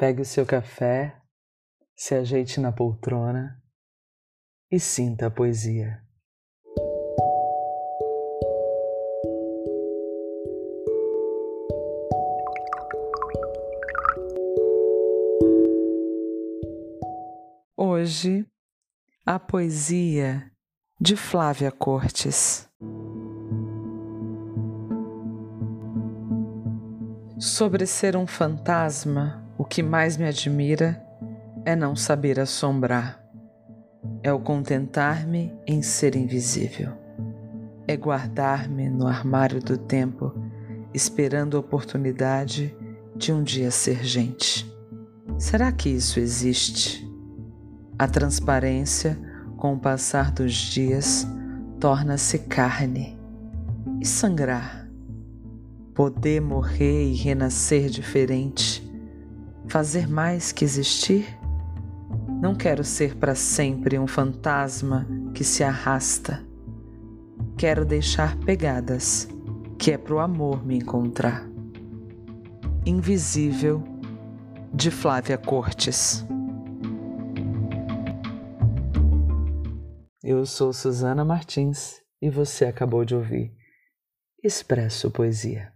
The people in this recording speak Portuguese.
Pegue o seu café, se ajeite na poltrona e sinta a poesia. Hoje, a poesia de Flávia Cortes. Sobre ser um fantasma, que mais me admira é não saber assombrar, é o contentar-me em ser invisível, é guardar-me no armário do tempo, esperando a oportunidade de um dia ser gente. Será que isso existe? A transparência, com o passar dos dias, torna-se carne e sangrar poder morrer e renascer diferente, fazer mais que existir? Não quero ser para sempre um fantasma que se arrasta. Quero deixar pegadas, que é pro amor me encontrar. Invisível, de Flávia Cortes. Eu sou Susana Martins e você acabou de ouvir Expresso Poesia.